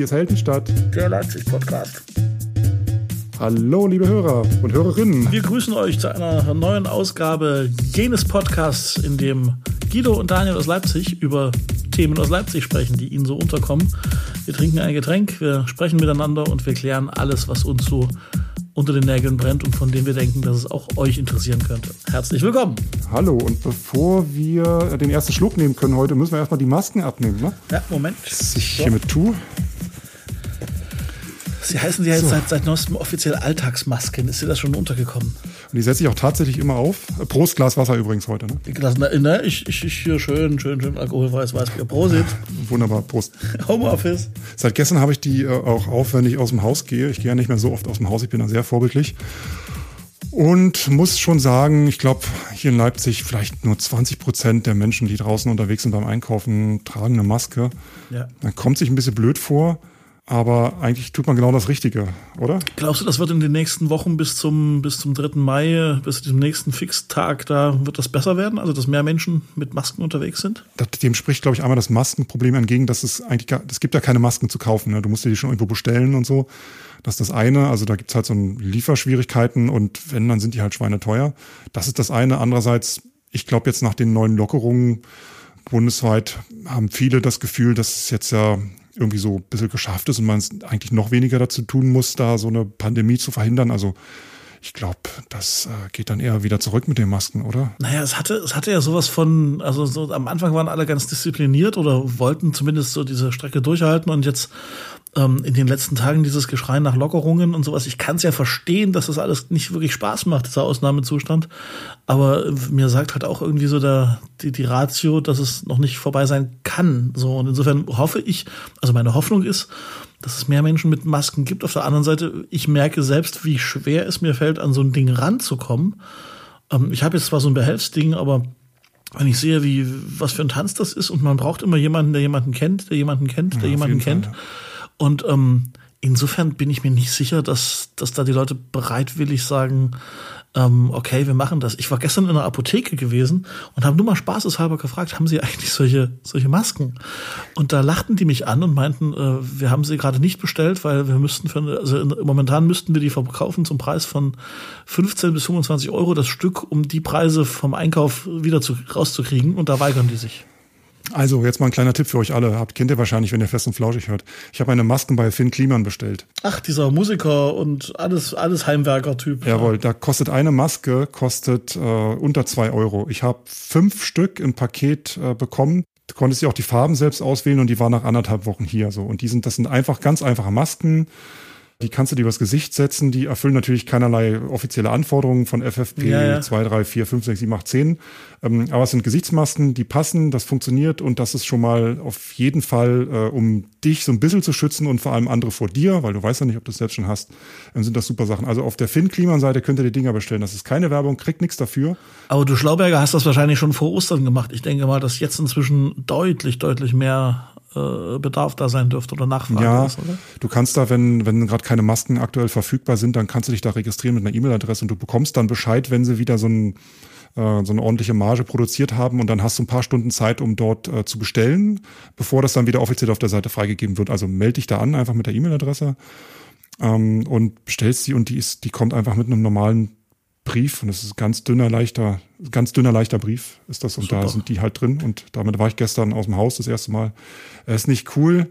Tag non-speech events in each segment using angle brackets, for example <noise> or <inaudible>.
hier ist Heldenstadt. Der Leipzig-Podcast. Hallo, liebe Hörer und Hörerinnen. Wir grüßen euch zu einer neuen Ausgabe jenes Podcasts, in dem Guido und Daniel aus Leipzig über Themen aus Leipzig sprechen, die ihnen so unterkommen. Wir trinken ein Getränk, wir sprechen miteinander und wir klären alles, was uns so unter den Nägeln brennt und von dem wir denken, dass es auch euch interessieren könnte. Herzlich willkommen. Hallo, und bevor wir den ersten Schluck nehmen können heute, müssen wir erstmal die Masken abnehmen, ne? Ja, Moment. Was ich so. hiermit tue. Sie heißen ja jetzt so. seit, seit neuestem offiziell Alltagsmasken. Ist dir das schon untergekommen? Und die setze ich auch tatsächlich immer auf. Prost Glas Wasser übrigens heute. Ne? Glas, ne, ich, ich, ich hier schön, schön, schön alkoholfreies Weißbier. Prosit. Wunderbar, Prost. <laughs> Homeoffice. Seit gestern habe ich die äh, auch auf, wenn ich aus dem Haus gehe. Ich gehe ja nicht mehr so oft aus dem Haus. Ich bin da sehr vorbildlich. Und muss schon sagen, ich glaube, hier in Leipzig vielleicht nur 20 Prozent der Menschen, die draußen unterwegs sind beim Einkaufen, tragen eine Maske. Ja. Man kommt sich ein bisschen blöd vor. Aber eigentlich tut man genau das Richtige, oder? Glaubst du, das wird in den nächsten Wochen bis zum, bis zum 3. Mai, bis zum nächsten Fixtag, da wird das besser werden? Also, dass mehr Menschen mit Masken unterwegs sind? dem spricht, glaube ich, einmal das Maskenproblem entgegen, dass es eigentlich es gibt ja keine Masken zu kaufen. Ne? Du musst dir die schon irgendwo bestellen und so. Das ist das eine. Also da gibt es halt so Lieferschwierigkeiten und wenn, dann sind die halt schweineteuer. Das ist das eine. Andererseits, ich glaube jetzt nach den neuen Lockerungen bundesweit haben viele das Gefühl, dass es jetzt ja irgendwie so ein bisschen geschafft ist und man eigentlich noch weniger dazu tun muss, da so eine Pandemie zu verhindern. Also ich glaube, das äh, geht dann eher wieder zurück mit den Masken, oder? Naja, es hatte, es hatte ja sowas von, also so am Anfang waren alle ganz diszipliniert oder wollten zumindest so diese Strecke durchhalten und jetzt ähm, in den letzten Tagen dieses Geschrei nach Lockerungen und sowas. Ich kann es ja verstehen, dass das alles nicht wirklich Spaß macht, dieser Ausnahmezustand. Aber mir sagt halt auch irgendwie so der, die, die Ratio, dass es noch nicht vorbei sein kann. So, und insofern hoffe ich, also meine Hoffnung ist, dass es mehr Menschen mit Masken gibt. Auf der anderen Seite, ich merke selbst, wie schwer es mir fällt, an so ein Ding ranzukommen. Ähm, ich habe jetzt zwar so ein Behelfsding, aber wenn ich sehe, wie was für ein Tanz das ist und man braucht immer jemanden, der jemanden kennt, der jemanden kennt, der ja, jemanden kennt. Fall, ja. Und ähm, insofern bin ich mir nicht sicher, dass, dass da die Leute bereitwillig sagen, ähm, okay, wir machen das. Ich war gestern in einer Apotheke gewesen und habe nur mal spaßeshalber gefragt, haben Sie eigentlich solche, solche Masken? Und da lachten die mich an und meinten, äh, wir haben sie gerade nicht bestellt, weil wir müssten für, also momentan müssten wir die verkaufen zum Preis von 15 bis 25 Euro das Stück, um die Preise vom Einkauf wieder zu, rauszukriegen. Und da weigern die sich. Also, jetzt mal ein kleiner Tipp für euch alle. Habt, kennt ihr wahrscheinlich, wenn ihr fest und flauschig hört. Ich habe meine Masken bei Finn Kliman bestellt. Ach, dieser Musiker und alles, alles Heimwerker-Typ. Jawohl, da kostet eine Maske, kostet äh, unter zwei Euro. Ich habe fünf Stück im Paket äh, bekommen. Du konntest ja auch die Farben selbst auswählen und die waren nach anderthalb Wochen hier. So. Und die sind, das sind einfach ganz einfache Masken die kannst du dir übers Gesicht setzen. Die erfüllen natürlich keinerlei offizielle Anforderungen von FFP ja, ja. 2, 3, 4, 5, 6, 7, 8, 10. Ähm, aber es sind Gesichtsmasken, die passen, das funktioniert und das ist schon mal auf jeden Fall, äh, um dich so ein bisschen zu schützen und vor allem andere vor dir, weil du weißt ja nicht, ob du es selbst schon hast, ähm, sind das super Sachen. Also auf der Finn-Kliman-Seite könnt ihr die Dinger bestellen. Das ist keine Werbung, kriegt nichts dafür. Aber du Schlauberger hast das wahrscheinlich schon vor Ostern gemacht. Ich denke mal, dass jetzt inzwischen deutlich, deutlich mehr Bedarf da sein dürfte oder Nachfrage ja, ist, oder? Du kannst da, wenn, wenn gerade keine Masken aktuell verfügbar sind, dann kannst du dich da registrieren mit einer E-Mail-Adresse und du bekommst dann Bescheid, wenn sie wieder so, ein, äh, so eine ordentliche Marge produziert haben und dann hast du ein paar Stunden Zeit, um dort äh, zu bestellen, bevor das dann wieder offiziell auf der Seite freigegeben wird. Also melde dich da an, einfach mit der E-Mail-Adresse ähm, und bestellst sie und die ist, die kommt einfach mit einem normalen Brief und das ist ganz dünner, leichter, ganz dünner, leichter Brief ist das und Super. da sind die halt drin und damit war ich gestern aus dem Haus das erste Mal. Er ist nicht cool,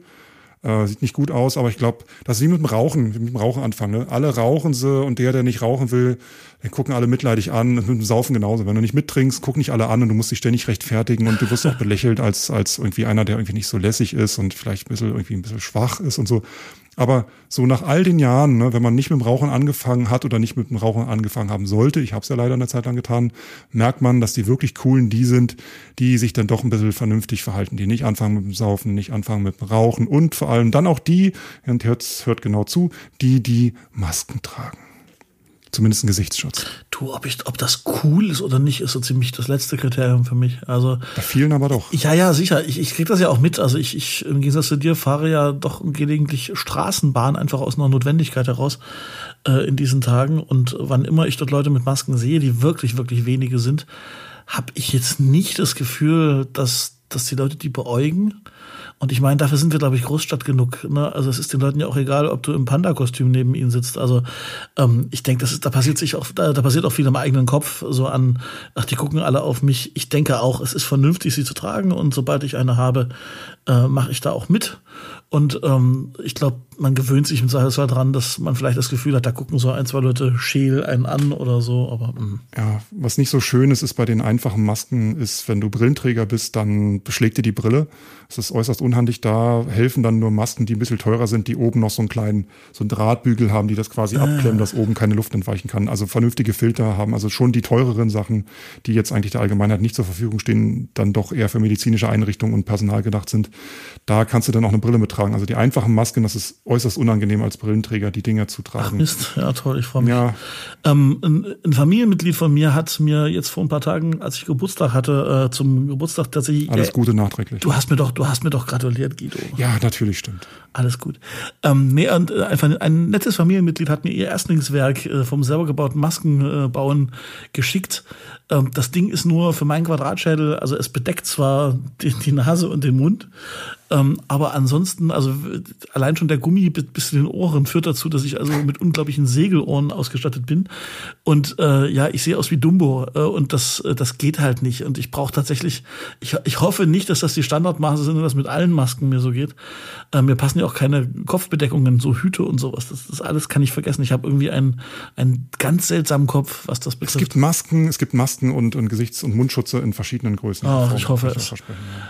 äh, sieht nicht gut aus, aber ich glaube, das ist wie mit dem Rauchen, wie mit dem Rauchen anfangen. Ne? Alle rauchen sie und der, der nicht rauchen will, den gucken alle mitleidig an und mit dem Saufen genauso. Wenn du nicht mittrinkst, gucken nicht alle an und du musst dich ständig rechtfertigen und du wirst auch belächelt als, als irgendwie einer, der irgendwie nicht so lässig ist und vielleicht ein bisschen, irgendwie ein bisschen schwach ist und so. Aber so nach all den Jahren, ne, wenn man nicht mit dem Rauchen angefangen hat oder nicht mit dem Rauchen angefangen haben sollte, ich habe es ja leider eine Zeit lang getan, merkt man, dass die wirklich coolen die sind, die sich dann doch ein bisschen vernünftig verhalten, die nicht anfangen mit dem Saufen, nicht anfangen mit dem Rauchen und vor allem dann auch die, und hört, hört genau zu, die die Masken tragen. Zumindest ein Gesichtsschutz. Du, ob, ich, ob das cool ist oder nicht, ist so ziemlich das letzte Kriterium für mich. Also Bei vielen aber doch. Ja, ja, sicher. Ich, ich krieg das ja auch mit. Also ich, ich im Gegensatz zu dir fahre ja doch gelegentlich Straßenbahn einfach aus einer Notwendigkeit heraus äh, in diesen Tagen. Und wann immer ich dort Leute mit Masken sehe, die wirklich, wirklich wenige sind, habe ich jetzt nicht das Gefühl, dass dass die Leute die beäugen. Und ich meine, dafür sind wir, glaube ich, Großstadt genug. Ne? Also es ist den Leuten ja auch egal, ob du im Panda-Kostüm neben ihnen sitzt. Also ähm, ich denke, das ist, da passiert sich auch, da, da passiert auch viel im eigenen Kopf, so an, ach, die gucken alle auf mich. Ich denke auch, es ist vernünftig, sie zu tragen. Und sobald ich eine habe, äh, mache ich da auch mit. Und ähm, ich glaube, man gewöhnt sich im Zweifelsfall dran, dass man vielleicht das Gefühl hat, da gucken so ein, zwei Leute scheel einen an oder so. Aber mh. Hm. ja, was nicht so schön ist, ist bei den einfachen Masken, ist, wenn du Brillenträger bist, dann beschlägt dir die Brille. Es ist äußerst unhandlich. Da helfen dann nur Masken, die ein bisschen teurer sind, die oben noch so einen kleinen, so einen Drahtbügel haben, die das quasi ah. abklemmen, dass oben keine Luft entweichen kann. Also vernünftige Filter haben. Also schon die teureren Sachen, die jetzt eigentlich der Allgemeinheit nicht zur Verfügung stehen, dann doch eher für medizinische Einrichtungen und Personal gedacht sind. Da kannst du dann auch eine Brille mittragen. Also die einfachen Masken, das ist äußerst unangenehm als Brillenträger, die Dinger zu tragen. Ach Mist, ja toll, ich freue mich. Ja. Ähm, ein, ein, Familienmitglied von mir hat mir jetzt vor ein paar Tagen, als ich Geburtstag hatte, äh, zum Geburtstag tatsächlich. Alles Gute nachträglich. Du hast mir doch, du hast mir doch gratuliert, Guido. Ja, natürlich stimmt. Alles gut. Ähm, nee, und äh, einfach ein nettes Familienmitglied hat mir ihr Erstlingswerk äh, vom selber gebauten Maskenbauen äh, geschickt. Ähm, das Ding ist nur für meinen Quadratschädel, also es bedeckt zwar die, die Nase und den Mund, ähm, aber ansonsten, also allein schon der Gummi bis zu den Ohren führt dazu, dass ich also mit unglaublichen Segelohren ausgestattet bin. Und äh, ja, ich sehe aus wie Dumbo äh, und das, äh, das geht halt nicht. Und ich brauche tatsächlich, ich, ich hoffe nicht, dass das die Standardmaße sind und das mit allen Masken mir so geht. Äh, mir passen ja auch keine Kopfbedeckungen, so Hüte und sowas. Das, das alles kann ich vergessen. Ich habe irgendwie einen, einen ganz seltsamen Kopf, was das betrifft. Es gibt Masken, es gibt Masken und, und Gesichts- und Mundschutze in verschiedenen Größen. Oh, ich hoffe es.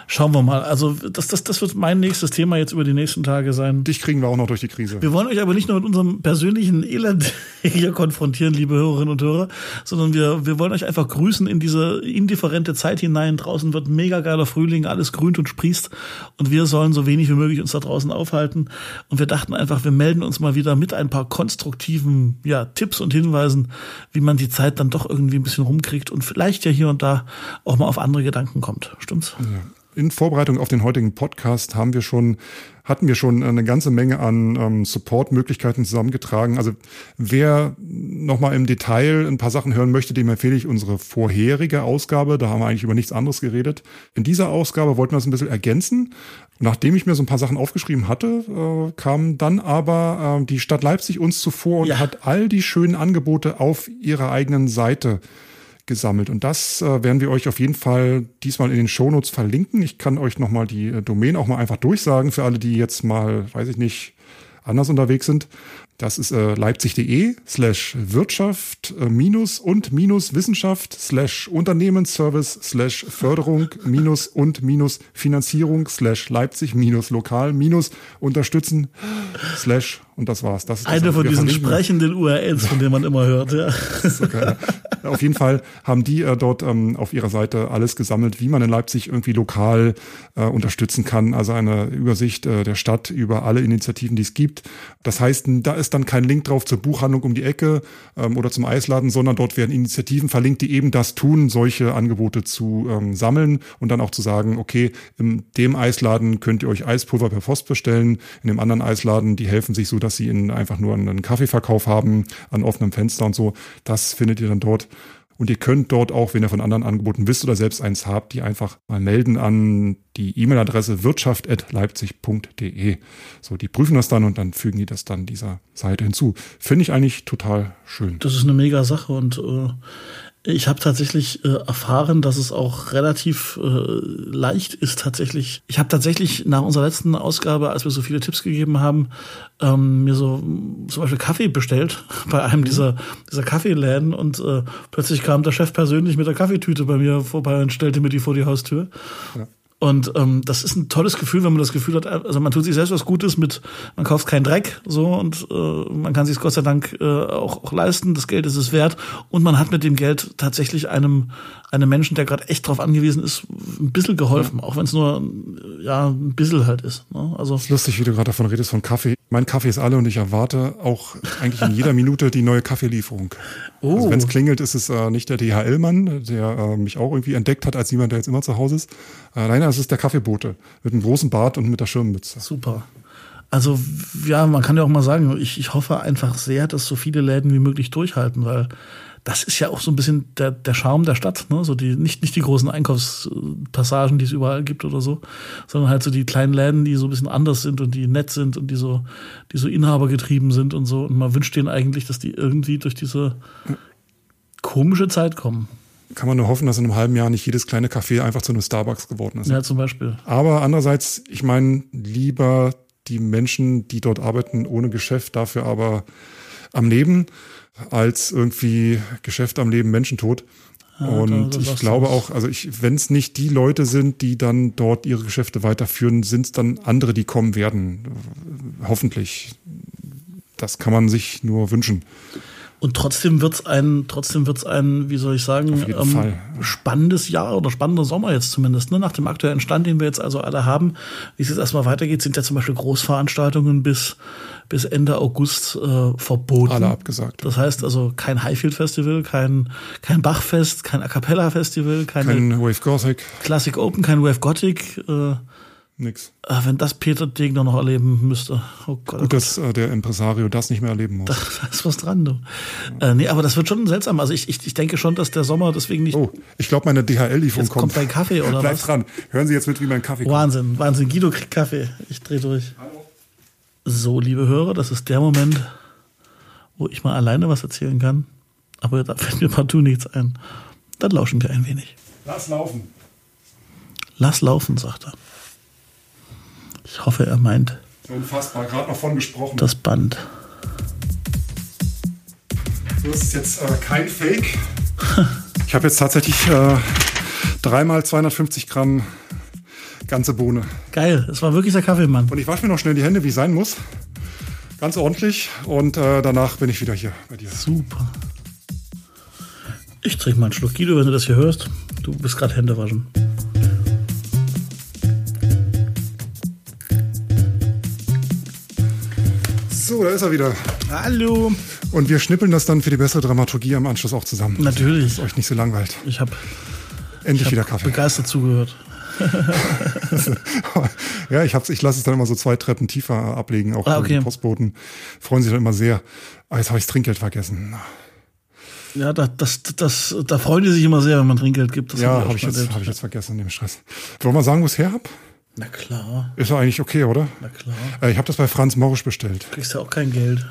Schauen wir mal. Also das, das, das wird wird mein nächstes Thema jetzt über die nächsten Tage sein. Dich kriegen wir auch noch durch die Krise. Wir wollen euch aber nicht nur mit unserem persönlichen Elend <laughs> hier konfrontieren, liebe Hörerinnen und Hörer, sondern wir, wir wollen euch einfach grüßen in diese indifferente Zeit hinein. Draußen wird mega geiler Frühling, alles grünt und sprießt und wir sollen so wenig wie möglich uns da draußen aufhalten. Und wir dachten einfach, wir melden uns mal wieder mit ein paar konstruktiven ja, Tipps und Hinweisen, wie man die Zeit dann doch irgendwie ein bisschen rumkriegt und vielleicht ja hier und da auch mal auf andere Gedanken kommt. Stimmt's? Ja in Vorbereitung auf den heutigen Podcast haben wir schon, hatten wir schon eine ganze Menge an ähm, Support-Möglichkeiten zusammengetragen. Also wer nochmal im Detail ein paar Sachen hören möchte, dem empfehle ich unsere vorherige Ausgabe. Da haben wir eigentlich über nichts anderes geredet. In dieser Ausgabe wollten wir es ein bisschen ergänzen. Nachdem ich mir so ein paar Sachen aufgeschrieben hatte, äh, kam dann aber äh, die Stadt Leipzig uns zuvor und ja. hat all die schönen Angebote auf ihrer eigenen Seite gesammelt. Und das äh, werden wir euch auf jeden Fall diesmal in den Shownotes verlinken. Ich kann euch nochmal die äh, Domain auch mal einfach durchsagen für alle, die jetzt mal, weiß ich nicht, anders unterwegs sind. Das ist äh, leipzig.de slash Wirtschaft äh, minus und minus Wissenschaft slash Unternehmensservice slash Förderung <laughs> minus und minus Finanzierung slash Leipzig minus lokal minus unterstützen slash und das war's. Das ist Eine das, von diesen sprechenden URLs, von denen man immer hört. Ja. <laughs> So auf jeden Fall haben die äh, dort ähm, auf ihrer Seite alles gesammelt, wie man in Leipzig irgendwie lokal äh, unterstützen kann. Also eine Übersicht äh, der Stadt über alle Initiativen, die es gibt. Das heißt, da ist dann kein Link drauf zur Buchhandlung um die Ecke ähm, oder zum Eisladen, sondern dort werden Initiativen verlinkt, die eben das tun, solche Angebote zu ähm, sammeln und dann auch zu sagen, okay, in dem Eisladen könnt ihr euch Eispulver per Post bestellen, in dem anderen Eisladen, die helfen sich so, dass dass sie in, einfach nur einen Kaffeeverkauf haben, an offenem Fenster und so. Das findet ihr dann dort. Und ihr könnt dort auch, wenn ihr von anderen Angeboten wisst oder selbst eins habt, die einfach mal melden an die E-Mail-Adresse wirtschaft.leipzig.de. So, die prüfen das dann und dann fügen die das dann dieser Seite hinzu. Finde ich eigentlich total schön. Das ist eine mega Sache und äh, ich habe tatsächlich äh, erfahren, dass es auch relativ äh, leicht ist tatsächlich. Ich habe tatsächlich nach unserer letzten Ausgabe, als wir so viele Tipps gegeben haben, ähm, mir so zum Beispiel Kaffee bestellt <laughs> bei einem mhm. dieser, dieser Kaffeeläden und äh, plötzlich kam der Chef persönlich mit der Kaffeetüte bei mir vorbei und stellte mir die vor die Haustür. Ja. Und ähm, das ist ein tolles Gefühl, wenn man das Gefühl hat, also man tut sich selbst was Gutes mit, man kauft keinen Dreck so und äh, man kann sich Gott sei Dank äh, auch, auch leisten, das Geld ist es wert und man hat mit dem Geld tatsächlich einem einem Menschen, der gerade echt drauf angewiesen ist, ein bisschen geholfen, ja. auch wenn es nur ja ein bisschen halt ist. Ne? Also das ist lustig, wie du gerade davon redest von Kaffee. Mein Kaffee ist alle und ich erwarte auch eigentlich in jeder Minute die neue Kaffeelieferung. Oh. Also wenn es klingelt, ist es äh, nicht der DHL-Mann, der äh, mich auch irgendwie entdeckt hat als jemand, der jetzt immer zu Hause ist. Äh, nein, es ist der Kaffeebote mit einem großen Bart und mit der Schirmmütze. Super. Also ja, man kann ja auch mal sagen, ich, ich hoffe einfach sehr, dass so viele Läden wie möglich durchhalten, weil das ist ja auch so ein bisschen der, der Charme der Stadt, ne? So die, nicht, nicht die großen Einkaufspassagen, die es überall gibt oder so, sondern halt so die kleinen Läden, die so ein bisschen anders sind und die nett sind und die so, die so inhabergetrieben sind und so. Und man wünscht denen eigentlich, dass die irgendwie durch diese komische Zeit kommen. Kann man nur hoffen, dass in einem halben Jahr nicht jedes kleine Café einfach zu einem Starbucks geworden ist. Ja, zum Beispiel. Aber andererseits, ich meine, lieber die Menschen, die dort arbeiten, ohne Geschäft, dafür aber am Leben, als irgendwie Geschäft am Leben, Menschentod. Ja, und ich glaube das. auch, also ich, wenn es nicht die Leute sind, die dann dort ihre Geschäfte weiterführen, sind es dann andere, die kommen werden. Hoffentlich. Das kann man sich nur wünschen. Und trotzdem wird's ein, trotzdem wird's ein, wie soll ich sagen, ähm, spannendes Jahr oder spannender Sommer jetzt zumindest. Ne? Nach dem aktuellen Stand, den wir jetzt also alle haben, wie es jetzt erstmal weitergeht, sind ja zum Beispiel Großveranstaltungen bis bis Ende August äh, verboten. Alle abgesagt. Das heißt also kein Highfield Festival, kein kein Bachfest, kein A cappella Festival, kein Wave Gothic, Classic Open, kein Wave Gothic. Äh, Nix. Äh, wenn das Peter Degner noch erleben müsste. Oh Gott. Gut, oh dass äh, der Impresario das nicht mehr erleben muss. Da, da ist was dran, du. Ja. Äh, nee, aber das wird schon seltsam. Also ich, ich, ich denke schon, dass der Sommer deswegen nicht. Oh, ich glaube, meine DHL-Lieferung kommt. Kommt dein Kaffee oder <laughs> Bleib was? dran. Hören Sie jetzt mit, wie mein Kaffee kommt. Wahnsinn, Wahnsinn. Guido kriegt Kaffee. Ich drehe durch. Hallo. So, liebe Hörer, das ist der Moment, wo ich mal alleine was erzählen kann. Aber da fällt mir partout nichts ein. Dann lauschen wir ein wenig. Lass laufen. Lass laufen, sagt er. Ich hoffe, er meint. Unfassbar, gerade noch von gesprochen. Das Band. So ist jetzt äh, kein Fake. <laughs> Ich habe jetzt tatsächlich äh, dreimal 250 Gramm ganze Bohne. Geil, es war wirklich der Kaffeemann. Und ich wasche mir noch schnell die Hände, wie es sein muss. Ganz ordentlich. Und äh, danach bin ich wieder hier bei dir. Super. Ich trinke mal einen Schluck Guido, wenn du das hier hörst. Du bist gerade Hände waschen. So, da ist er wieder. Hallo. Und wir schnippeln das dann für die bessere Dramaturgie am Anschluss auch zusammen. Natürlich. Dass euch nicht so langweilt. Ich habe endlich ich wieder Kaffee. Begeistert zugehört. <laughs> ja, ich, hab's, ich lasse es dann immer so zwei Treppen tiefer ablegen, auch ah, okay. die Postboten. Freuen sich dann immer sehr. Ah, jetzt habe ich das Trinkgeld vergessen. Ja, das, das, das, da freuen die sich immer sehr, wenn man Trinkgeld gibt. Das ja, habe ich, jetzt, hab ich jetzt vergessen in dem Stress. Wollen wir sagen, wo ich es her hab? Na klar. Ist doch eigentlich okay, oder? Na klar. Äh, ich habe das bei Franz Morisch bestellt. Du kriegst ja auch kein Geld.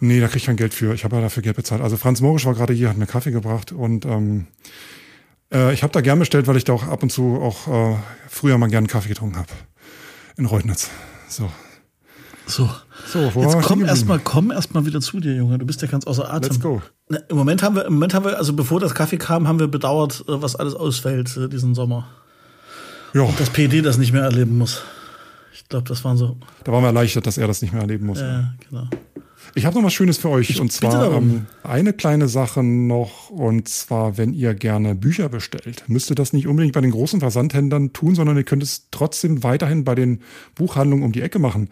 Nee, da krieg ich kein Geld für. Ich habe ja dafür Geld bezahlt. Also Franz Morisch war gerade hier, hat mir Kaffee gebracht und ähm, äh, ich habe da gern bestellt, weil ich da auch ab und zu auch äh, früher mal gern Kaffee getrunken habe. In Reutnitz. So. So. So, Jetzt komm erstmal, komm erstmal wieder zu dir, Junge. Du bist ja ganz außer Atem. Let's go. Na, Im Moment haben wir, im Moment haben wir, also bevor das Kaffee kam, haben wir bedauert, äh, was alles ausfällt äh, diesen Sommer. Ja. Und das PD das nicht mehr erleben muss. Ich glaube, das waren so. Da waren wir erleichtert, dass er das nicht mehr erleben muss. Ja, genau. Ich habe noch was Schönes für euch. Ich und zwar ähm, eine kleine Sache noch. Und zwar, wenn ihr gerne Bücher bestellt, müsst ihr das nicht unbedingt bei den großen Versandhändlern tun, sondern ihr könnt es trotzdem weiterhin bei den Buchhandlungen um die Ecke machen.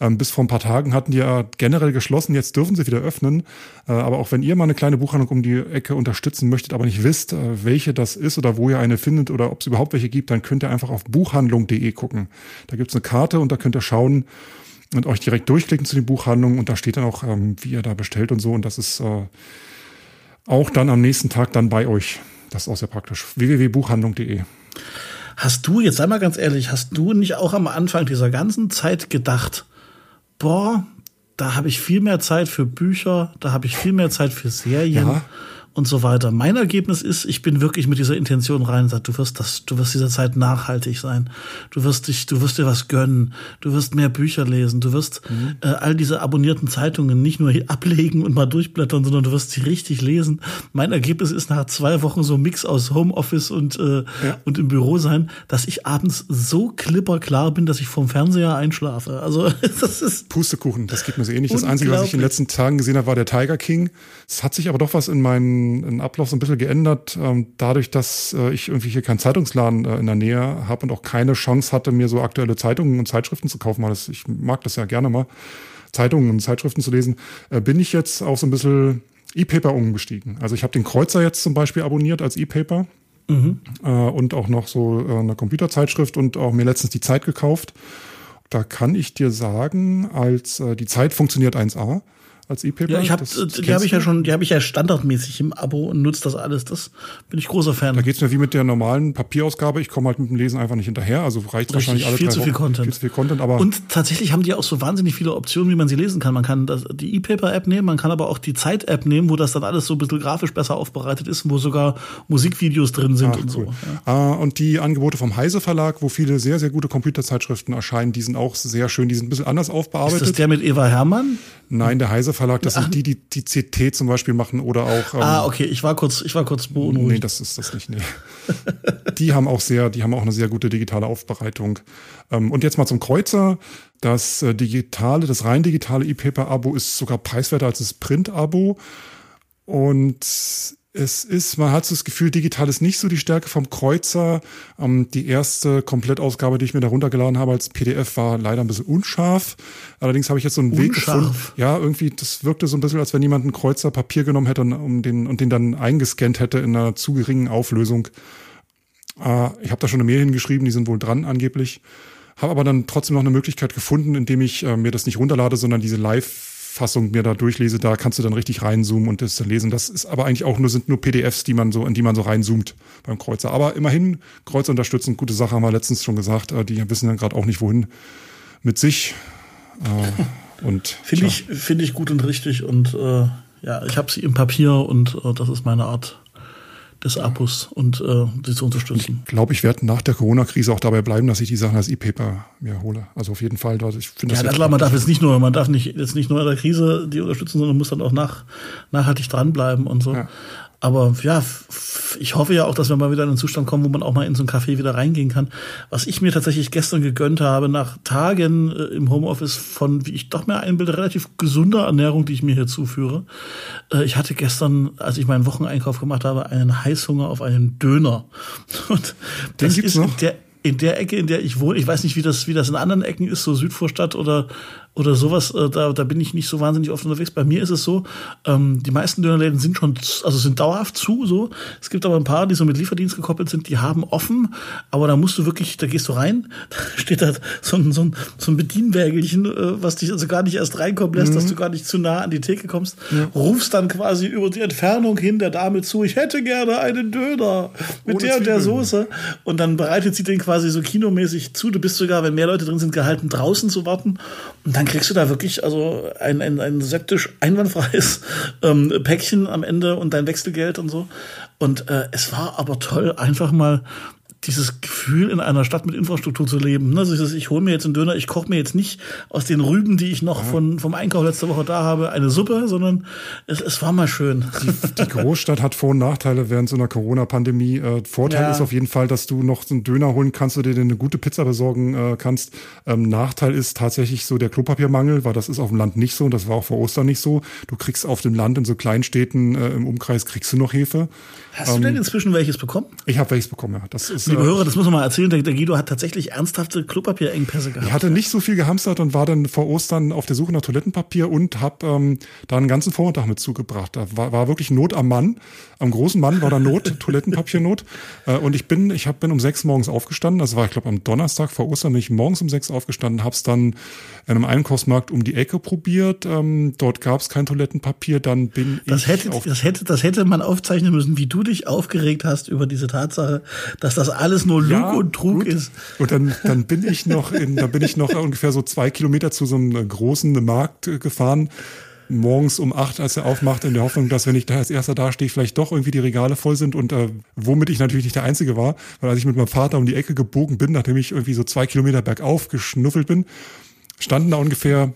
Ähm, bis vor ein paar Tagen hatten die ja generell geschlossen. Jetzt dürfen sie wieder öffnen. Äh, aber auch wenn ihr mal eine kleine Buchhandlung um die Ecke unterstützen möchtet, aber nicht wisst, äh, welche das ist oder wo ihr eine findet oder ob es überhaupt welche gibt, dann könnt ihr einfach auf buchhandlung.de gucken. Da gibt es eine Karte und da könnt ihr schauen, und euch direkt durchklicken zu den Buchhandlungen und da steht dann auch, ähm, wie ihr da bestellt und so. Und das ist äh, auch dann am nächsten Tag dann bei euch. Das ist auch sehr praktisch. www.buchhandlung.de. Hast du, jetzt sei mal ganz ehrlich, hast du nicht auch am Anfang dieser ganzen Zeit gedacht, boah, da habe ich viel mehr Zeit für Bücher, da habe ich viel mehr Zeit für Serien. Ja und so weiter. Mein Ergebnis ist, ich bin wirklich mit dieser Intention rein und sage, du wirst das, du wirst dieser Zeit nachhaltig sein. Du wirst dich, du wirst dir was gönnen. Du wirst mehr Bücher lesen. Du wirst mhm. äh, all diese abonnierten Zeitungen nicht nur <laughs> ablegen und mal durchblättern, sondern du wirst sie richtig lesen. Mein Ergebnis ist nach zwei Wochen so ein Mix aus Homeoffice und, äh, ja. und im Büro sein, dass ich abends so klipperklar bin, dass ich vom Fernseher einschlafe. Also <laughs> das ist Pustekuchen, das geht mir so ähnlich. Das Einzige, was ich in den letzten Tagen gesehen habe, war der Tiger King. Es hat sich aber doch was in meinen einen Ablauf so ein bisschen geändert, ähm, dadurch, dass äh, ich irgendwie hier keinen Zeitungsladen äh, in der Nähe habe und auch keine Chance hatte, mir so aktuelle Zeitungen und Zeitschriften zu kaufen, weil das, ich mag das ja gerne mal, Zeitungen und Zeitschriften zu lesen, äh, bin ich jetzt auch so ein bisschen E-Paper umgestiegen. Also ich habe den Kreuzer jetzt zum Beispiel abonniert als E-Paper. Mhm. Und auch noch so eine Computerzeitschrift und auch mir letztens die Zeit gekauft. Da kann ich dir sagen, als die Zeit funktioniert 1A. Als E-Paper? Ja, ich habe die habe ich ja schon, die habe ich ja standardmäßig im Abo und nutze das alles. Das bin ich großer Fan. Da geht's mir wie mit der normalen Papierausgabe. Ich komme halt mit dem Lesen einfach nicht hinterher. Also reicht Richtig, wahrscheinlich alle viel drei zu viel Wochen. Content. Viel zu viel Content. Aber und tatsächlich haben die auch so wahnsinnig viele Optionen, wie man sie lesen kann. Man kann das, die E-Paper-App nehmen, man kann aber auch die Zeit-App nehmen, wo das dann alles so ein bisschen grafisch besser aufbereitet ist, wo sogar Musikvideos drin sind Ach, und cool. so. Ja. Uh, und die Angebote vom Heise Verlag, wo viele sehr, sehr gute Computerzeitschriften erscheinen, die sind auch sehr schön. Die sind ein bisschen anders aufbearbeitet. Ist das der mit Eva Hermann? Nein, der Heise Verlag, das Ach. sind die, die die CT zum Beispiel machen oder auch. Ähm, ah, okay, ich war kurz, ich war kurz beunruhigt. Nee, das ist das nicht. Nee. <laughs> die haben auch sehr, die haben auch eine sehr gute digitale Aufbereitung. Ähm, und jetzt mal zum Kreuzer. Das äh, digitale, das rein digitale E-Paper-Abo ist sogar preiswerter als das Print-Abo. Und es ist, man hat so das Gefühl, digital ist nicht so die Stärke vom Kreuzer. Ähm, die erste Komplettausgabe, die ich mir da runtergeladen habe als PDF, war leider ein bisschen unscharf. Allerdings habe ich jetzt so einen unscharf. Weg gefunden. Ja, irgendwie, das wirkte so ein bisschen, als wenn jemand ein Kreuzer Papier genommen hätte und, um den, und den dann eingescannt hätte in einer zu geringen Auflösung. Äh, ich habe da schon eine Mail hingeschrieben, die sind wohl dran angeblich. Habe aber dann trotzdem noch eine Möglichkeit gefunden, indem ich äh, mir das nicht runterlade, sondern diese Live- Fassung mir da durchlese, da kannst du dann richtig reinzoomen und das dann lesen. Das ist aber eigentlich auch nur, sind nur PDFs, die man so, in die man so reinzoomt beim Kreuzer. Aber immerhin, Kreuzer unterstützen, gute Sache, haben wir letztens schon gesagt. Äh, die wissen dann gerade auch nicht, wohin mit sich. Äh, und <laughs> Finde ich, finde ich gut und richtig und äh, ja, ich habe sie im Papier und äh, das ist meine Art des Abos und äh, sie zu unterstützen. Ich glaube, ich werde nach der Corona-Krise auch dabei bleiben, dass ich die Sachen als E-Paper mir hole. Also auf jeden Fall. Ich finde ja, das klar, man darf jetzt nicht nur, man darf nicht jetzt nicht nur in der Krise die unterstützen, sondern muss dann auch nach, nachhaltig dranbleiben und so. Ja. Aber ja, ich hoffe ja auch, dass wir mal wieder in einen Zustand kommen, wo man auch mal in so ein Café wieder reingehen kann. Was ich mir tatsächlich gestern gegönnt habe, nach Tagen äh, im Homeoffice von, wie ich doch mir einbilde, relativ gesunder Ernährung, die ich mir hier zuführe. Äh, ich hatte gestern, als ich meinen Wocheneinkauf gemacht habe, einen Heißhunger auf einen Döner. <laughs> Und das ist noch? der in der Ecke, in der ich wohne, ich weiß nicht, wie das, wie das in anderen Ecken ist, so Südvorstadt oder oder sowas, äh, da, da bin ich nicht so wahnsinnig oft unterwegs. Bei mir ist es so, ähm, die meisten Dönerläden sind schon, also sind dauerhaft zu, so. Es gibt aber ein paar, die so mit Lieferdienst gekoppelt sind, die haben offen, aber da musst du wirklich, da gehst du rein, <laughs> da steht da so ein, so ein, so ein Bedienwägelchen, äh, was dich also gar nicht erst reinkommen lässt, mhm. dass du gar nicht zu nah an die Theke kommst, ja. rufst dann quasi über die Entfernung hin der Dame zu, ich hätte gerne einen Döner mit Ohne der und der Soße. Und dann bereitet sie den quasi so kinomäßig zu. Du bist sogar, wenn mehr Leute drin sind, gehalten, draußen zu warten. Und dann kriegst du da wirklich also ein, ein, ein septisch einwandfreies ähm, Päckchen am Ende und dein Wechselgeld und so. Und äh, es war aber toll, einfach mal dieses Gefühl, in einer Stadt mit Infrastruktur zu leben. Also ich, ich hole mir jetzt einen Döner, ich koche mir jetzt nicht aus den Rüben, die ich noch von, vom Einkauf letzte Woche da habe, eine Suppe, sondern es, es war mal schön. Die, die Großstadt hat Vor- und Nachteile während so einer Corona-Pandemie. Äh, Vorteil ja. ist auf jeden Fall, dass du noch so einen Döner holen kannst oder dir eine gute Pizza besorgen äh, kannst. Ähm, Nachteil ist tatsächlich so der Klopapiermangel, weil das ist auf dem Land nicht so und das war auch vor Ostern nicht so. Du kriegst auf dem Land in so kleinen Städten äh, im Umkreis kriegst du noch Hefe. Hast ähm, du denn inzwischen welches bekommen? Ich habe welches bekommen, ja. Das ist Liebe Hörer, das muss man mal erzählen, der, der Guido hat tatsächlich ernsthafte Klopapierengpässe gehabt. Ich hatte nicht so viel gehamstert und war dann vor Ostern auf der Suche nach Toilettenpapier und habe ähm, da einen ganzen Vormittag mit zugebracht. Da war, war wirklich Not am Mann. Am großen Mann war da Not, <laughs> Toilettenpapiernot. Äh, und ich bin, ich hab, bin um sechs morgens aufgestanden. Das war, ich glaube, am Donnerstag vor Ostern bin ich morgens um sechs aufgestanden, hab's dann in einem Einkaufsmarkt um die Ecke probiert. Ähm, dort gab es kein Toilettenpapier. Dann bin das ich. Hätte, das, hätte, das hätte man aufzeichnen müssen, wie du dich aufgeregt hast über diese Tatsache, dass das alles nur Lug ja, und Trug gut. ist. Und dann, dann bin ich noch in, da bin ich noch ungefähr so zwei Kilometer zu so einem großen Markt gefahren morgens um acht, als er aufmacht, in der Hoffnung, dass wenn ich da als erster dastehe, vielleicht doch irgendwie die Regale voll sind und äh, womit ich natürlich nicht der Einzige war, weil als ich mit meinem Vater um die Ecke gebogen bin, nachdem ich irgendwie so zwei Kilometer bergauf geschnuffelt bin, standen da ungefähr,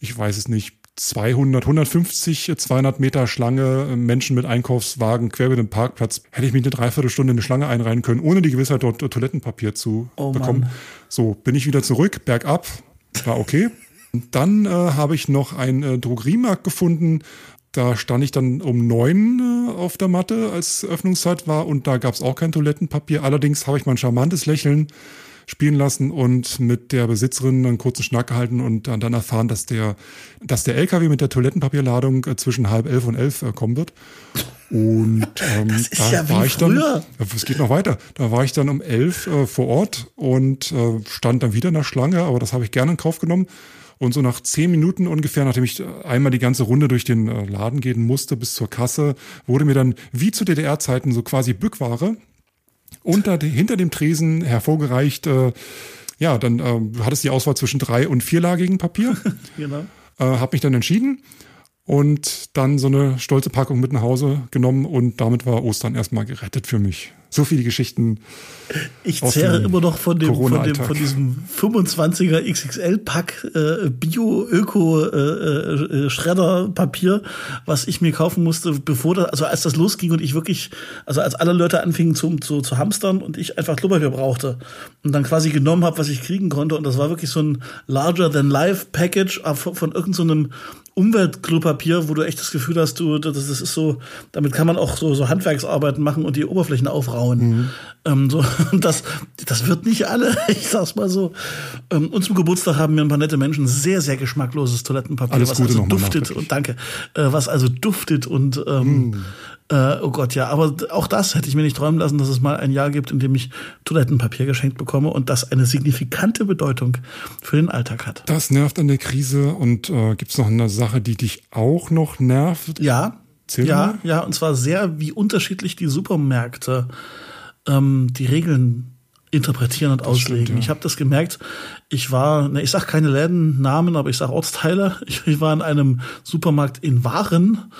ich weiß es nicht, 200, 150, 200 Meter Schlange, Menschen mit Einkaufswagen quer über den Parkplatz. Hätte ich mich eine Dreiviertelstunde in eine Schlange einreihen können, ohne die Gewissheit, dort Toilettenpapier zu oh bekommen. Mann. So, bin ich wieder zurück, bergab, war okay. Dann äh, habe ich noch einen äh, Drogeriemarkt gefunden. Da stand ich dann um neun äh, auf der Matte, als Öffnungszeit war und da gab es auch kein Toilettenpapier. Allerdings habe ich mein charmantes Lächeln spielen lassen und mit der Besitzerin einen kurzen Schnack gehalten und dann, dann erfahren, dass der, dass der LKW mit der Toilettenpapierladung äh, zwischen halb elf und elf äh, kommen wird. Und ähm, da ja war ich dann, früher. es geht noch weiter. Da war ich dann um elf äh, vor Ort und äh, stand dann wieder in der Schlange, aber das habe ich gerne in Kauf genommen. Und so nach zehn Minuten ungefähr, nachdem ich äh, einmal die ganze Runde durch den Laden gehen musste bis zur Kasse, wurde mir dann wie zu DDR-Zeiten so quasi Bückware unter hinter dem Tresen hervorgereicht. Äh, ja, dann äh, du hattest die Auswahl zwischen drei und vierlagigen Papier. <laughs> Genau. äh, habe mich dann entschieden und dann so eine stolze Packung mit nach Hause genommen und damit war Ostern erstmal gerettet für mich. So viele Geschichten. Ich zehre immer noch von dem, von dem, von diesem 25er XXL-Pack äh, Bio-Öko-Schredderpapier, was ich mir kaufen musste, bevor das, also als das losging und ich wirklich, also als alle Leute anfingen zu, zu, zu hamstern und ich einfach Klopapier brauchte und dann quasi genommen habe, was ich kriegen konnte und das war wirklich so ein larger-than-life-Package von, von irgendeinem so einem Umweltklopapier, wo du echt das Gefühl hast, du, das, das ist so, damit kann man auch so, so Handwerksarbeiten machen und die Oberflächen aufrauen. Ähm, so, <laughs> das, das wird nicht alle, <laughs> ich sag's mal so. Ähm, und zum Geburtstag haben mir ein paar nette Menschen sehr, sehr geschmackloses Toilettenpapier, Alles was Gute also duftet und danke, äh, was also duftet und ähm, äh, oh Gott, ja, aber auch das hätte ich mir nicht träumen lassen, dass es mal ein Jahr gibt, in dem ich Toilettenpapier geschenkt bekomme und das eine signifikante Bedeutung für den Alltag hat. Das nervt an der Krise und äh, gibt es noch eine Sache, die dich auch noch nervt? Ja, Erzähl ja, ja, und zwar sehr, wie unterschiedlich die Supermärkte ähm, die Regeln interpretieren und auslegen. stimmt, ja. Ich habe das gemerkt. Ich war, ne, ich sag keine Lädennamen, aber ich sag Ortsteile. <laughs> Ich, ich war in einem Supermarkt in Waren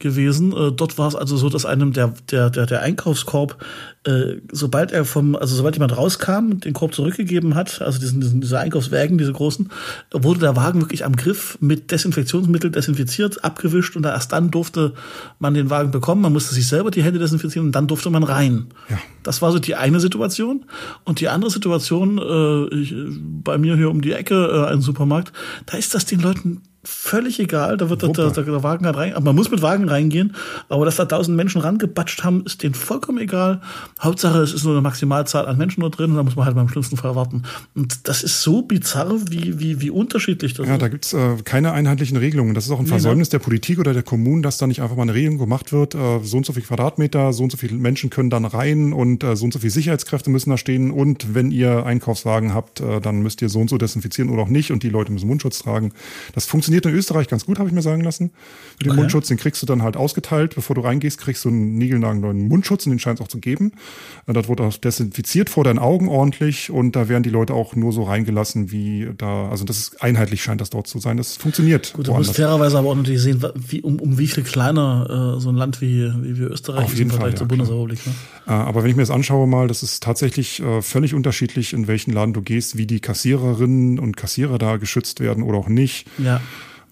gewesen. Äh, dort war es also so, dass einem der der der, der Einkaufskorb, äh, sobald er vom, also sobald jemand rauskam, und den Korb zurückgegeben hat, also diesen, diesen diese Einkaufswägen, diese großen, wurde der Wagen wirklich am Griff mit Desinfektionsmittel desinfiziert, abgewischt und erst dann durfte man den Wagen bekommen. Man musste sich selber die Hände desinfizieren und dann durfte man rein. Ja. Das war so die eine Situation. Und die andere Situation, äh, ich, bei mir hier um die Ecke, äh, ein Supermarkt, da ist das den Leuten völlig egal. Da wird der, der, der Wagen halt rein, aber man muss mit Wagen reingehen. Aber dass da tausend Menschen rangebatscht haben, ist denen vollkommen egal. Hauptsache, es ist nur eine Maximalzahl an Menschen nur drin und da muss man halt beim schlimmsten Fall warten. Und das ist so bizarr, wie, wie, wie unterschiedlich das Ja, ist. da gibt's äh, keine einheitlichen Regelungen. Das ist auch ein ne? Versäumnis der Politik oder der Kommunen, dass da nicht einfach mal eine Regelung gemacht wird. Äh, so und so viel Quadratmeter, so und so viele Menschen können dann rein und äh, so und so viele Sicherheitskräfte müssen da stehen. Und wenn ihr Einkaufswagen habt, äh, dann müsst ihr so und so desinfizieren oder auch nicht. Und die Leute müssen Mundschutz tragen. Das funktioniert in Österreich ganz gut, habe ich mir sagen lassen. Mit dem Okay. Mundschutz, den kriegst du dann halt ausgeteilt. Bevor du reingehst, kriegst du einen niegelnagelneuen Mundschutz und den scheint es auch zu geben. Das wurde auch desinfiziert vor deinen Augen ordentlich und da werden die Leute auch nur so reingelassen, wie da, also das ist einheitlich scheint das dort zu sein. Das funktioniert. Gut, du musst fairerweise aber auch natürlich sehen, wie, um, um wie viel kleiner äh, so ein Land wie, wie wir Österreich Auf ist jeden im Vergleich Fall, zur ja, Bundesrepublik. Ne? Äh, Aber wenn ich mir das anschaue mal, das ist tatsächlich äh, völlig unterschiedlich, in welchen Laden du gehst, wie die Kassiererinnen und Kassierer da geschützt werden oder auch nicht. Ja.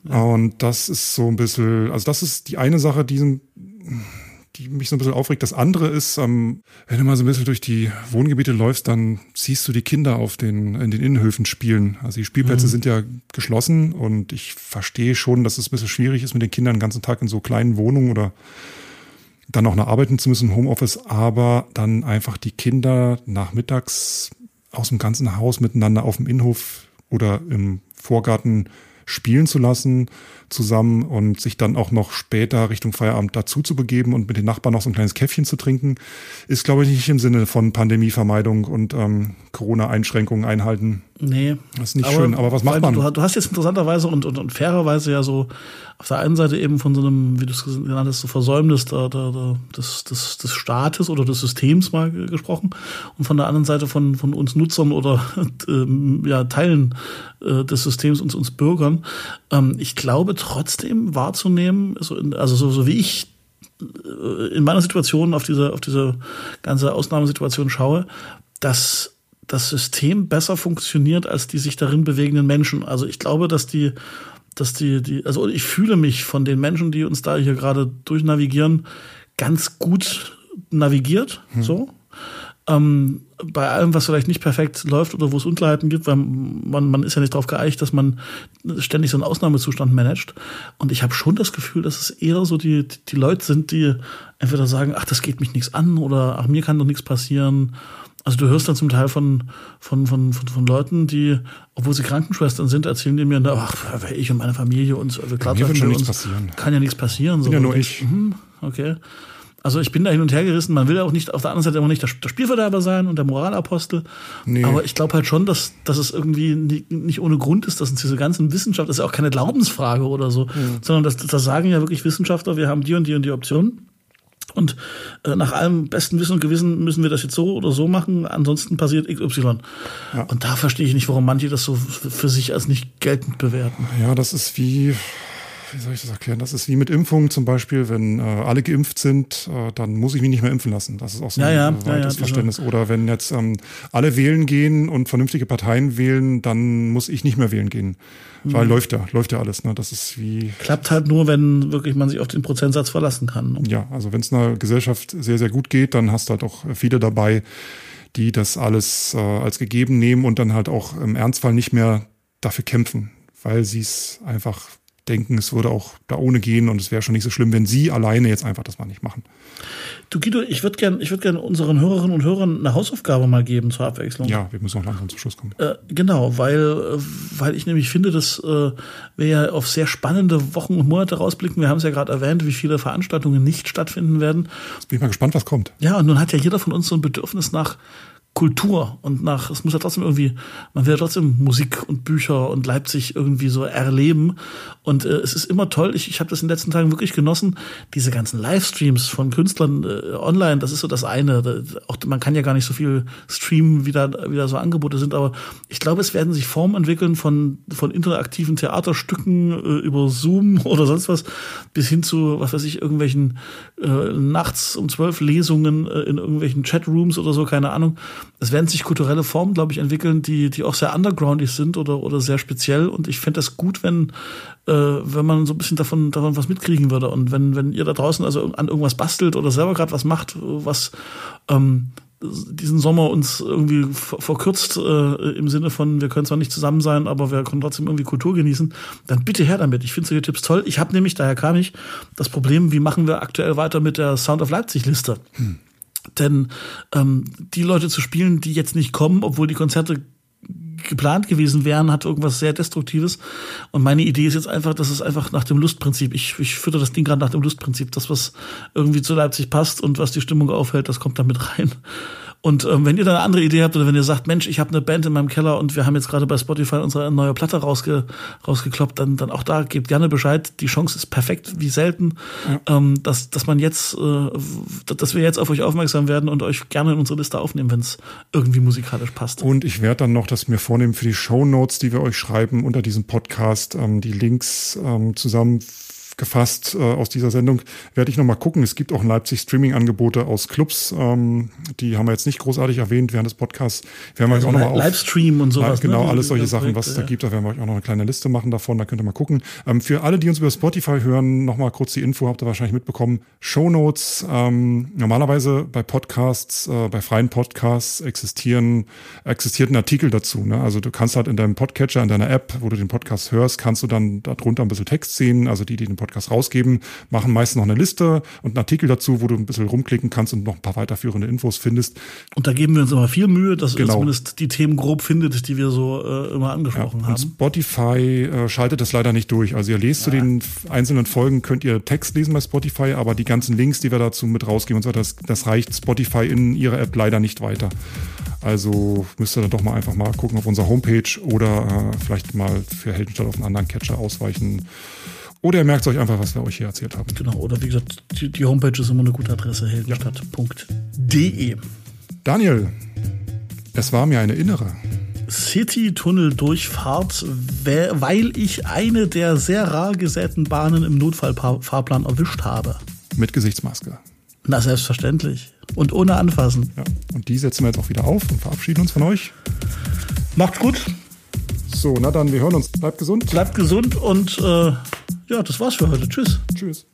Und das ist so ein bisschen, also das ist die eine Sache, die, die mich so ein bisschen aufregt. Das andere ist, ähm, wenn du mal so ein bisschen durch die Wohngebiete läufst, dann siehst du die Kinder auf den, in den Innenhöfen spielen. Also die Spielplätze sind ja geschlossen und ich verstehe schon, dass es ein bisschen schwierig ist, mit den Kindern den ganzen Tag in so kleinen Wohnungen oder dann noch noch arbeiten zu müssen im Homeoffice, aber dann einfach die Kinder nachmittags aus dem ganzen Haus miteinander auf dem Innenhof oder im Vorgarten spielen zu lassen zusammen und sich dann auch noch später Richtung Feierabend dazu zu begeben und mit den Nachbarn noch so ein kleines Käffchen zu trinken, ist, glaube ich, nicht im Sinne von Pandemievermeidung und ähm, Corona-Einschränkungen einhalten. Nee. Das ist nicht schön, aber was macht man? Du, du hast jetzt interessanterweise und, und, und fairerweise ja so auf der einen Seite eben von so einem, wie du es genannt hast, so Versäumnis der, der, der, des, des, des Staates oder des Systems mal ge- gesprochen und von der anderen Seite von, von uns Nutzern oder <laughs> ähm, ja, Teilen äh, des Systems, uns, uns Bürgern. Ähm, ich glaube trotzdem wahrzunehmen, also so, so wie ich äh, in meiner Situation auf diese, auf diese ganze Ausnahmesituation schaue, dass das System besser funktioniert als die sich darin bewegenden Menschen. Also ich glaube, dass die, dass die, die, also ich fühle mich von den Menschen, die uns da hier gerade durchnavigieren, ganz gut navigiert, so. Ähm, bei allem, was vielleicht nicht perfekt läuft oder wo es Unklarheiten gibt, weil man, man ist ja nicht darauf geeicht, dass man ständig so einen Ausnahmezustand managt. Und ich habe schon das Gefühl, dass es eher so die, die Leute sind, die entweder sagen, ach, das geht mich nichts an oder ach, mir kann doch nichts passieren Also du hörst dann zum Teil von, von, von, von, von Leuten, die, obwohl sie Krankenschwestern sind, erzählen die mir, ach, ich und meine Familie und so, klar, mir wird schon nichts passieren. Kann ja nichts passieren. So. Ja nur ich. Mhm, okay. Also ich bin da hin und her gerissen. Man will ja auch nicht auf der anderen Seite immer nicht der, Spielverderber sein und der Moralapostel. Nee. Aber ich glaube halt schon, dass, dass es irgendwie nicht ohne Grund ist, dass uns diese ganzen Wissenschaft, das ist ja auch keine Glaubensfrage oder so, mhm. sondern das, das sagen ja wirklich Wissenschaftler, wir haben die und die und die Optionen. Und äh, nach allem besten Wissen und Gewissen müssen wir das jetzt so oder so machen, ansonsten passiert XY. Ja. Und da verstehe ich nicht, warum manche das so für sich als nicht geltend bewerten. Ja, das ist wie, wie soll ich das erklären? Das ist wie mit Impfungen zum Beispiel, wenn äh, alle geimpft sind, äh, dann muss ich mich nicht mehr impfen lassen. Das ist auch so ein ja, weites ja, Verständnis. Oder wenn jetzt ähm, alle wählen gehen und vernünftige Parteien wählen, dann muss ich nicht mehr wählen gehen. Weil mhm. läuft ja, läuft ja alles. Ne? Das ist wie. Klappt halt nur, wenn wirklich man sich auf den Prozentsatz verlassen kann. Ne? Ja, also wenn es einer Gesellschaft sehr, sehr gut geht, dann hast du halt auch viele dabei, die das alles äh, als gegeben nehmen und dann halt auch im Ernstfall nicht mehr dafür kämpfen, weil sie es einfach denken, es würde auch da ohne gehen und es wäre schon nicht so schlimm, wenn sie alleine jetzt einfach das mal nicht machen. Du Guido, ich würde gerne würd gern unseren Hörerinnen und Hörern eine Hausaufgabe mal geben zur Abwechslung. Ja, wir müssen auch langsam zum Schluss kommen. Äh, genau, weil, äh, weil ich nämlich finde, dass äh, wir ja auf sehr spannende Wochen und Monate rausblicken. Wir haben es ja gerade erwähnt, wie viele Veranstaltungen nicht stattfinden werden. Jetzt bin ich mal gespannt, was kommt. Ja, und nun hat ja jeder von uns so ein Bedürfnis nach Kultur und nach, es muss ja trotzdem irgendwie, man will ja trotzdem Musik und Bücher und Leipzig irgendwie so erleben. Und äh, es ist immer toll, ich, ich habe das in den letzten Tagen wirklich genossen, diese ganzen Livestreams von Künstlern äh, online, das ist so das eine. Da, auch, man kann ja gar nicht so viel streamen, wie da, wie da so Angebote sind, aber ich glaube, es werden sich Formen entwickeln von, von interaktiven Theaterstücken äh, über Zoom <laughs> oder sonst was, bis hin zu, was weiß ich, irgendwelchen äh, nachts um zwölf Lesungen äh, in irgendwelchen Chatrooms oder so, keine Ahnung es werden sich kulturelle Formen, glaube ich, entwickeln, die, die auch sehr undergroundig sind oder, oder sehr speziell. Und ich fände das gut, wenn, äh, wenn man so ein bisschen davon, davon was mitkriegen würde. Und wenn, wenn ihr da draußen also an irgendwas bastelt oder selber gerade was macht, was ähm, diesen Sommer uns irgendwie verkürzt äh, im Sinne von, wir können zwar nicht zusammen sein, aber wir können trotzdem irgendwie Kultur genießen, dann bitte her damit. Ich finde solche Tipps toll. Ich habe nämlich, daher kam ich, das Problem, wie machen wir aktuell weiter mit der Sound of Leipzig Liste? Hm. Denn ähm, die Leute zu spielen, die jetzt nicht kommen, obwohl die Konzerte geplant gewesen wären, hat irgendwas sehr Destruktives. Und meine Idee ist jetzt einfach, dass es einfach nach dem Lustprinzip, ich, ich fütter das Ding gerade nach dem Lustprinzip, das, was irgendwie zu Leipzig passt und was die Stimmung aufhält, das kommt da mit rein. Und ähm, wenn ihr da eine andere Idee habt oder wenn ihr sagt, Mensch, ich habe eine Band in meinem Keller und wir haben jetzt gerade bei Spotify unsere neue Platte rausge rausgekloppt, dann, dann auch da gebt gerne Bescheid. Die Chance ist perfekt wie selten, ja. ähm, dass, dass man jetzt, äh, dass wir jetzt auf euch aufmerksam werden und euch gerne in unsere Liste aufnehmen, wenn es irgendwie musikalisch passt. Und ich werde dann noch das mir vornehmen für die Show Notes, die wir euch schreiben unter diesem Podcast, ähm, die Links ähm, zusammen gefasst äh, aus dieser Sendung. Werde ich nochmal gucken. Es gibt auch in Leipzig Streaming-Angebote aus Clubs. Ähm, die haben wir jetzt nicht großartig erwähnt während des Podcasts. Werden wir also euch auch nochmal Livestream und sowas. Genau, ne? alles solche Sachen, was es da gibt. Da werden wir euch auch noch eine kleine Liste machen davon. Da könnt ihr mal gucken. Ähm, für alle, die uns über Spotify hören, nochmal kurz die Info, habt ihr wahrscheinlich mitbekommen. Show Notes. Ähm, normalerweise bei Podcasts, äh, bei freien Podcasts existieren, existiert ein Artikel dazu. Ne? Also du kannst halt in deinem Podcatcher, in deiner App, wo du den Podcast hörst, kannst du dann darunter ein bisschen Text sehen. Also die, die den Podcast Podcast rausgeben, machen meistens noch eine Liste und einen Artikel dazu, wo du ein bisschen rumklicken kannst und noch ein paar weiterführende Infos findest. Und da geben wir uns immer viel Mühe, dass genau. ihr zumindest die Themen grob findet, die wir so äh, immer angesprochen ja, haben. Spotify äh, schaltet das leider nicht durch. Also ihr lest ja. zu den einzelnen Folgen, könnt ihr Text lesen bei Spotify, aber die ganzen Links, die wir dazu mit rausgeben und so, das, das reicht Spotify in ihrer App leider nicht weiter. Also müsst ihr dann doch mal einfach mal gucken auf unserer Homepage oder äh, vielleicht mal für Heldenstadt auf einen anderen Catcher ausweichen. Oder ihr merkt euch einfach, was wir euch hier erzählt haben. Genau, oder wie gesagt, die, die Homepage ist immer eine gute Adresse, heldenstadt.de. Daniel, es war mir eine innere. City-Tunnel-Durchfahrt, weil ich eine der sehr rar gesäten Bahnen im Notfallfahrplan erwischt habe. Mit Gesichtsmaske. Na, selbstverständlich. Und ohne Anfassen. Ja, und die setzen wir jetzt auch wieder auf und verabschieden uns von euch. Macht's gut. So, na dann, wir hören uns. Bleibt gesund. Bleibt gesund und äh, ja, das war's für heute. Tschüss. Tschüss.